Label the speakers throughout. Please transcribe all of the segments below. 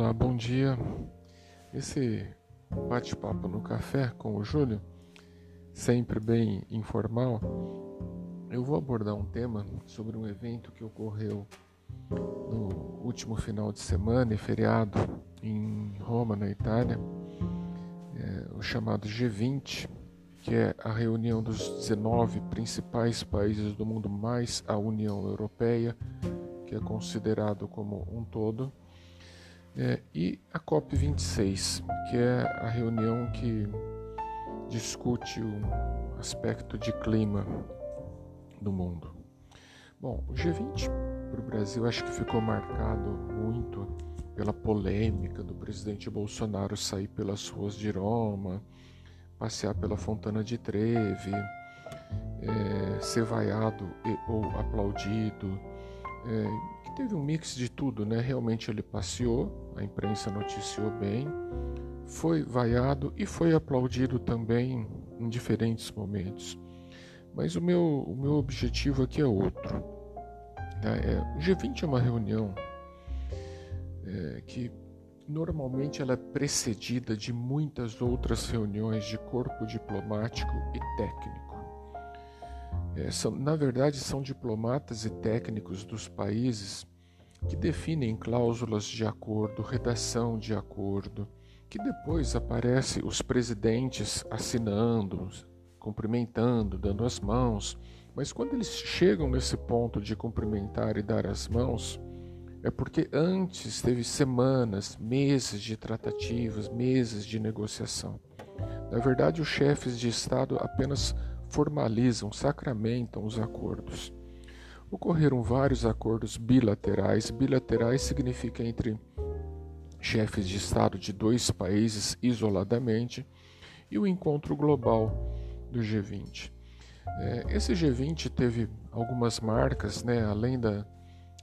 Speaker 1: Olá, bom dia. Esse bate-papo no café com o Júlio, sempre bem informal, eu vou abordar um tema sobre um evento que ocorreu no último final de semana e feriado em Roma, na Itália, é, o chamado G20, que é a reunião dos 19 principais países do mundo mais a União Europeia, que é considerado como um todo é, e a COP26, que é a reunião que discute o aspecto de clima do mundo. Bom, o G20 para o Brasil acho que ficou marcado muito pela polêmica do presidente Bolsonaro sair pelas ruas de Roma, passear pela Fontana de Trevi, é, ser vaiado e, ou aplaudido, é, que teve um mix de tudo, né? Realmente ele passeou, a imprensa noticiou bem, foi vaiado e foi aplaudido também em diferentes momentos. Mas o meu, o meu objetivo aqui é outro. Né? É, o G20 é uma reunião é, que normalmente ela é precedida de muitas outras reuniões de corpo diplomático e técnico. É, são, na verdade, são diplomatas e técnicos dos países que definem cláusulas de acordo, redação de acordo, que depois aparece os presidentes assinando, cumprimentando, dando as mãos. Mas quando eles chegam nesse ponto de cumprimentar e dar as mãos, é porque antes teve semanas, meses de tratativas, meses de negociação. Na verdade, os chefes de Estado apenas formalizam, sacramentam os acordos. Ocorreram vários acordos bilaterais. Bilaterais significa entre chefes de Estado de dois países isoladamente e o encontro global do G20. É, esse G20 teve algumas marcas, né, além da,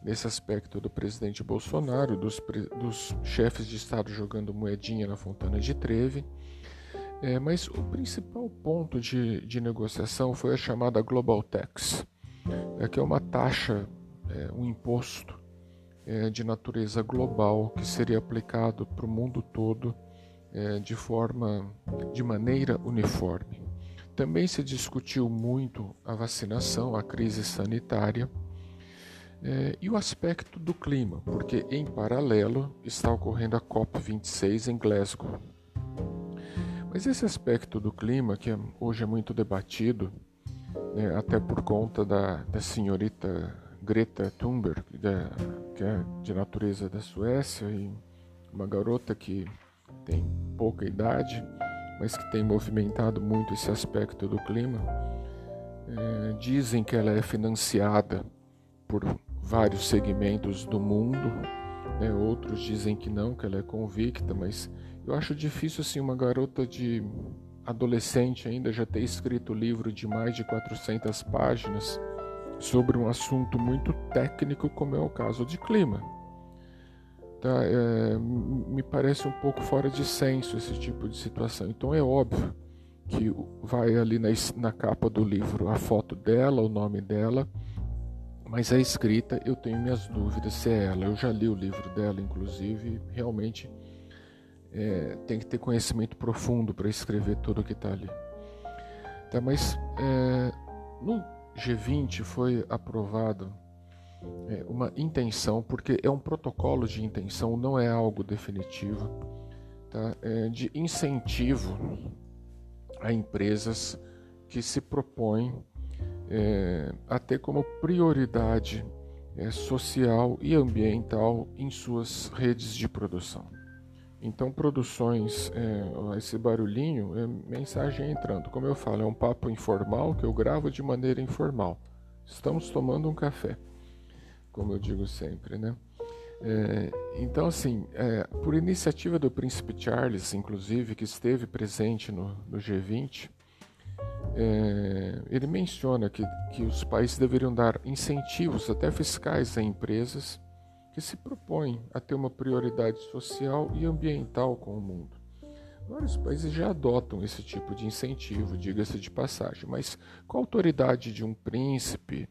Speaker 1: desse aspecto do presidente Bolsonaro, dos, dos chefes de Estado jogando moedinha na Fontana de Trevi. É, mas o principal ponto de, de negociação foi a chamada Global Tax, é, que é uma taxa, é, um imposto é, de natureza global que seria aplicado para o mundo todo é, de forma, de maneira uniforme. Também se discutiu muito a vacinação, a crise sanitária é, e o aspecto do clima, porque em paralelo está ocorrendo a COP26 em Glasgow, mas esse aspecto do clima, que é, hoje é muito debatido, né, até por conta da, da senhorita Greta Thunberg, da, que é de natureza da Suécia, e uma garota que tem pouca idade, mas que tem movimentado muito esse aspecto do clima. É, dizem que ela é financiada por vários segmentos do mundo, né, outros dizem que não, que ela é convicta, mas eu acho difícil assim uma garota de adolescente ainda já ter escrito livro de mais de 400 páginas sobre um assunto muito técnico como é o caso de clima. Tá? É, me parece um pouco fora de senso esse tipo de situação. Então é óbvio que vai ali na, na capa do livro a foto dela, o nome dela, mas a escrita eu tenho minhas dúvidas se é ela. Eu já li o livro dela, inclusive, realmente é, tem que ter conhecimento profundo para escrever tudo o que está ali. Tá, mas é, no G20 foi aprovado é, uma intenção, porque é um protocolo de intenção, não é algo definitivo, tá, é, de incentivo a empresas que se propõem é, a ter como prioridade é, social e ambiental em suas redes de produção. Então, produções, é, esse barulhinho é mensagem entrando. Como eu falo, é um papo informal que eu gravo de maneira informal. Estamos tomando um café, como eu digo sempre, né? É, então, assim, é, por iniciativa do príncipe Charles, inclusive, que esteve presente no, no G20, é, ele menciona que, que os países deveriam dar incentivos, até fiscais, a empresas que se propõem a ter uma prioridade social e ambiental com o mundo. Vários países já adotam esse tipo de incentivo, diga-se de passagem, mas com a autoridade de um príncipe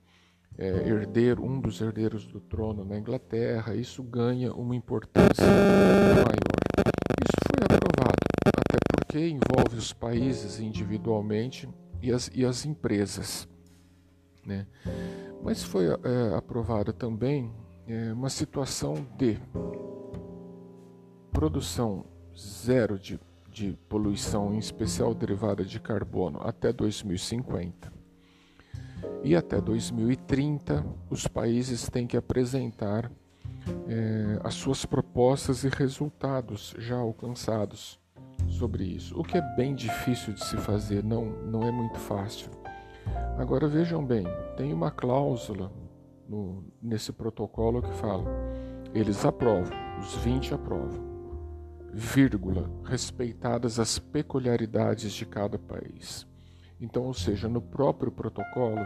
Speaker 1: é, herdeiro, um dos herdeiros do trono na Inglaterra, isso ganha uma importância maior. Isso foi aprovado, até porque envolve os países individualmente e as, e as empresas. Né? Mas foi é, aprovada também é, uma situação de produção zero de, de poluição, em especial derivada de carbono, até 2050. E até 2030, os países têm que apresentar é, as suas propostas e resultados já alcançados sobre isso, o que é bem difícil de se fazer, não, não é muito fácil. Agora vejam bem, tem uma cláusula no, nesse protocolo que fala: eles aprovam, os 20 aprovam, vírgula, respeitadas as peculiaridades de cada país. Então, ou seja, no próprio protocolo,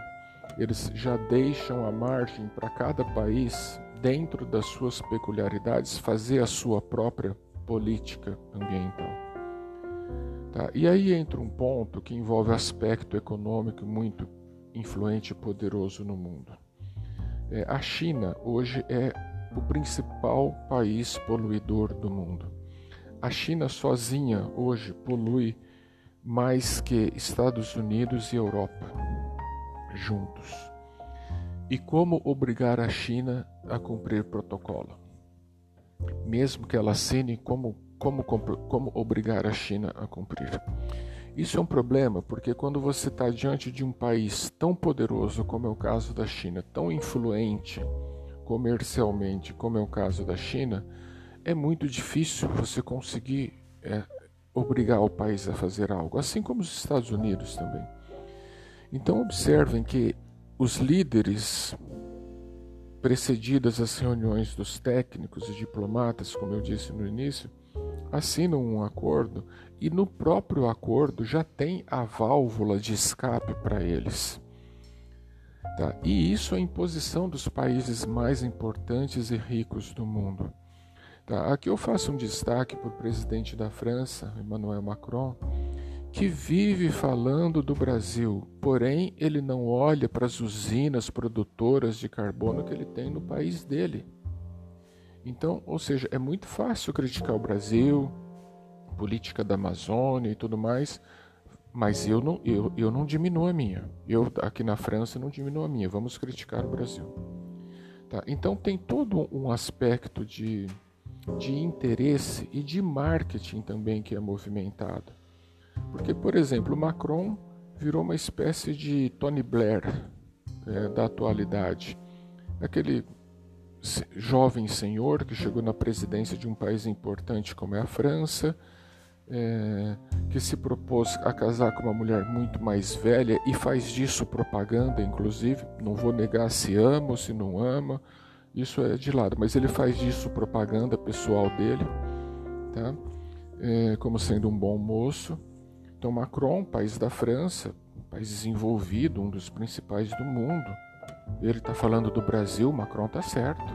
Speaker 1: eles já deixam a margem para cada país, dentro das suas peculiaridades, fazer a sua própria política ambiental. Tá? E aí entra um ponto que envolve aspecto econômico muito influente e poderoso no mundo. É, a China hoje é o principal país poluidor do mundo. A China sozinha hoje polui mais que Estados Unidos e Europa juntos. E como obrigar a China a cumprir protocolo? Mesmo que ela assine, como, como, como obrigar a China a cumprir? Isso é um problema porque quando você está diante de um país tão poderoso como é o caso da China, tão influente comercialmente como é o caso da China, é muito difícil você conseguir é, obrigar o país a fazer algo, assim como os Estados Unidos também. Então observem que os líderes precedidas as reuniões dos técnicos e diplomatas, como eu disse no início, assinam um acordo e no próprio acordo já tem a válvula de escape para eles. Tá? E isso é imposição dos países mais importantes e ricos do mundo. Tá? Aqui eu faço um destaque para o presidente da França, Emmanuel Macron, que vive falando do Brasil, porém ele não olha para as usinas produtoras de carbono que ele tem no país dele. Então, ou seja, é muito fácil criticar o Brasil, política da Amazônia e tudo mais, mas eu não, eu, eu não diminuo a minha. Eu aqui na França não diminuo a minha. Vamos criticar o Brasil. Tá? Então tem todo um aspecto de, de interesse e de marketing também que é movimentado. Porque, por exemplo, Macron virou uma espécie de Tony Blair é, da atualidade. Aquele jovem senhor que chegou na presidência de um país importante como é a França, é, que se propôs a casar com uma mulher muito mais velha e faz disso propaganda, inclusive. Não vou negar se ama ou se não ama, isso é de lado, mas ele faz disso propaganda pessoal dele, tá? É, como sendo um bom moço. Então, Macron, país da França, país desenvolvido, um dos principais do mundo, ele está falando do Brasil, Macron está certo.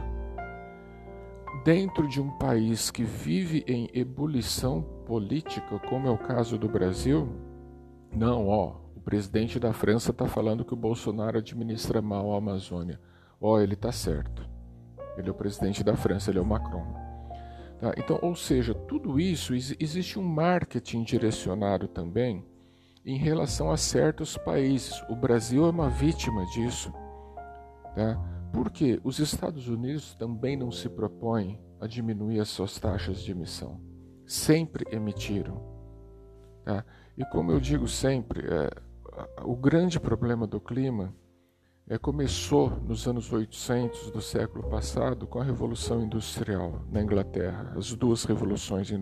Speaker 1: Dentro de um país que vive em ebulição política, como é o caso do Brasil, não, ó, o presidente da França está falando que o Bolsonaro administra mal a Amazônia. Ó, ele está certo. Ele é o presidente da França, ele é o Macron. Tá? Então, ou seja, tudo isso existe um marketing direcionado também em relação a certos países. O Brasil é uma vítima disso. Tá? Porque os Estados Unidos também não se propõem a diminuir as suas taxas de emissão. Sempre emitiram. Tá? E como eu digo sempre, é, o grande problema do clima é, começou nos anos 800 do século passado com a Revolução Industrial na Inglaterra, as duas revoluções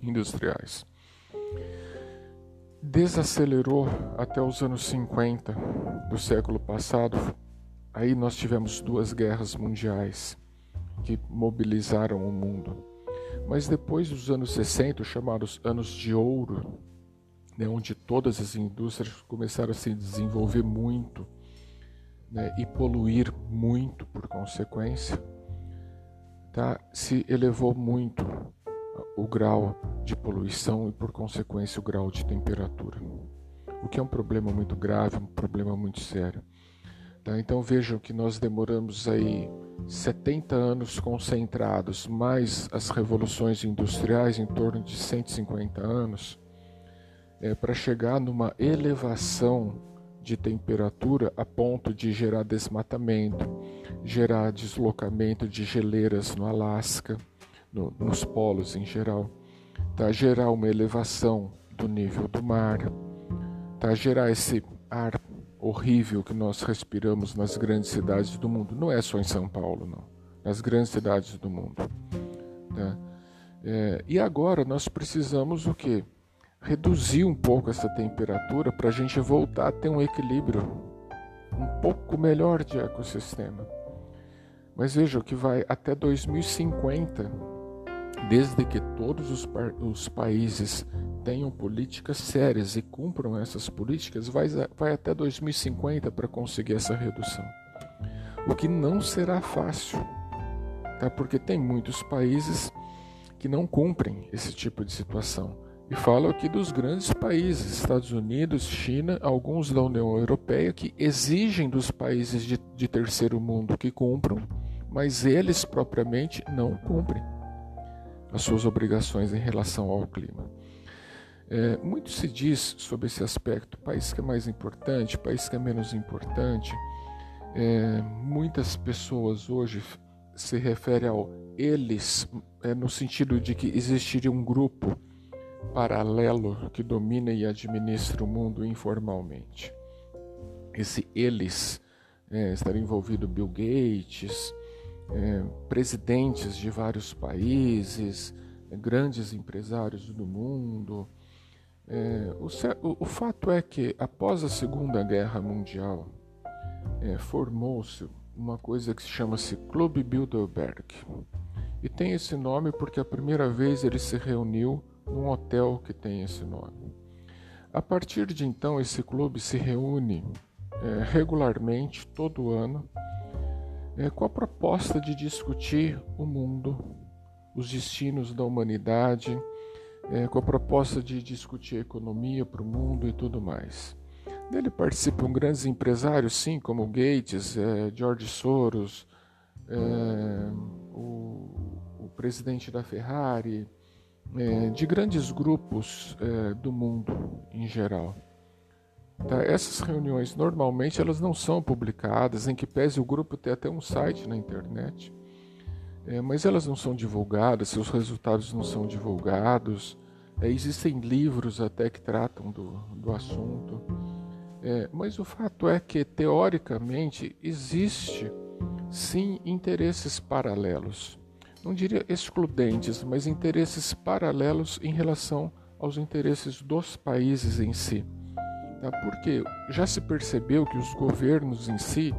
Speaker 1: industriais. Desacelerou até os anos 50 do século passado. Aí nós tivemos duas guerras mundiais que mobilizaram o mundo. Mas depois dos anos 60, chamados anos de ouro, né, onde todas as indústrias começaram a se desenvolver muito, né, e poluir muito por consequência, tá? se elevou muito o grau de poluição e, por consequência, o grau de temperatura. O que é um problema muito grave, um problema muito sério. Tá? Então vejam que nós demoramos aí 70 anos concentrados, mais as revoluções industriais em torno de 150 anos, é, para chegar numa elevação de temperatura a ponto de gerar desmatamento, gerar deslocamento de geleiras no Alasca, no, nos polos em geral, tá? gerar uma elevação do nível do mar, tá? gerar esse ar horrível que nós respiramos nas grandes cidades do mundo. Não é só em São Paulo, não. Nas grandes cidades do mundo. Tá? É, e agora nós precisamos o quê? Reduzir um pouco essa temperatura para a gente voltar a ter um equilíbrio um pouco melhor de ecossistema. Mas veja que vai até 2050, desde que todos os, os países tenham políticas sérias e cumpram essas políticas, vai, vai até 2050 para conseguir essa redução. O que não será fácil, tá? porque tem muitos países que não cumprem esse tipo de situação. E falo aqui dos grandes países, Estados Unidos, China, alguns da União Europeia, que exigem dos países de, de terceiro mundo que cumpram, mas eles propriamente não cumprem as suas obrigações em relação ao clima. É, muito se diz sobre esse aspecto, país que é mais importante, país que é menos importante. É, muitas pessoas hoje se referem ao eles, é, no sentido de que existiria um grupo paralelo que domina e administra o mundo informalmente. Esse eles é, estaria envolvido Bill Gates, é, presidentes de vários países, grandes empresários do mundo, é, o, o, fato é que após a Segunda Guerra Mundial é, formou-se uma coisa que se chama-se Clube Bilderberg. E tem esse nome porque a primeira vez ele se reuniu num hotel que tem esse nome. A partir de então, esse clube se reúne é, regularmente, todo ano, é, com a proposta de discutir o mundo, os destinos da humanidade é, com a proposta de discutir economia para o mundo e tudo mais. Dele participam grandes empresários, sim, como Gates, é, George Soros, é, o, o, presidente da Ferrari, é, de grandes grupos é, do mundo em geral. Tá? Essas reuniões normalmente elas não são publicadas, em que pese o grupo ter até um site na internet é, mas elas não são divulgadas, seus resultados não são divulgados. É, existem livros até que tratam do, do assunto. É, mas o fato é que, teoricamente, existe sim interesses paralelos. Não diria excludentes, mas interesses paralelos em relação aos interesses dos países em si. Tá? Porque já se percebeu que os governos em si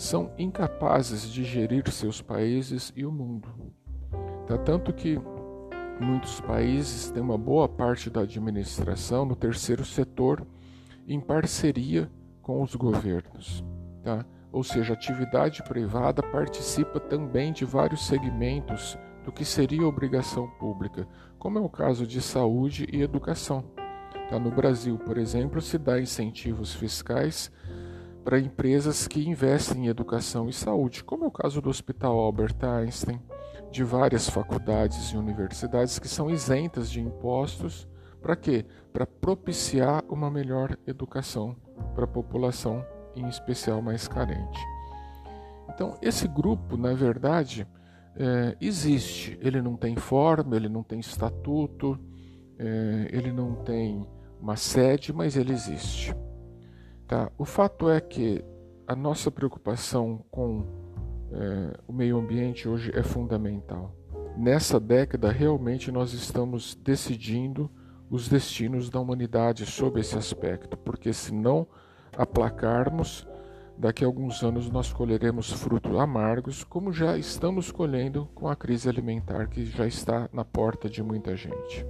Speaker 1: são incapazes de gerir seus países e o mundo. Tá? Tanto que muitos países têm uma boa parte da administração no terceiro setor em parceria com os governos. Tá? Ou seja, a atividade privada participa também de vários segmentos do que seria obrigação pública, como é o caso de saúde e educação. Tá? No Brasil, por exemplo, se dá incentivos fiscais para empresas que investem em educação e saúde, como é o caso do Hospital Albert Einstein, de várias faculdades e universidades que são isentas de impostos. Para quê? Para propiciar uma melhor educação para a população, em especial mais carente. Então, esse grupo, na verdade, é, existe. Ele não tem forma, ele não tem estatuto, é, ele não tem uma sede, mas ele existe. Tá? O fato é que a nossa preocupação com é, o meio ambiente hoje é fundamental. Nessa década, realmente nós estamos decidindo os destinos da humanidade sob esse aspecto, porque se não aplacarmos, daqui a alguns anos nós colheremos frutos amargos, como já estamos colhendo com a crise alimentar que já está na porta de muita gente.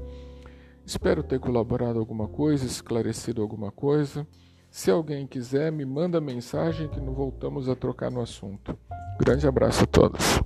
Speaker 1: Espero ter colaborado alguma coisa, esclarecido alguma coisa. Se alguém quiser, me manda mensagem que não voltamos a trocar no assunto. Grande abraço a todos.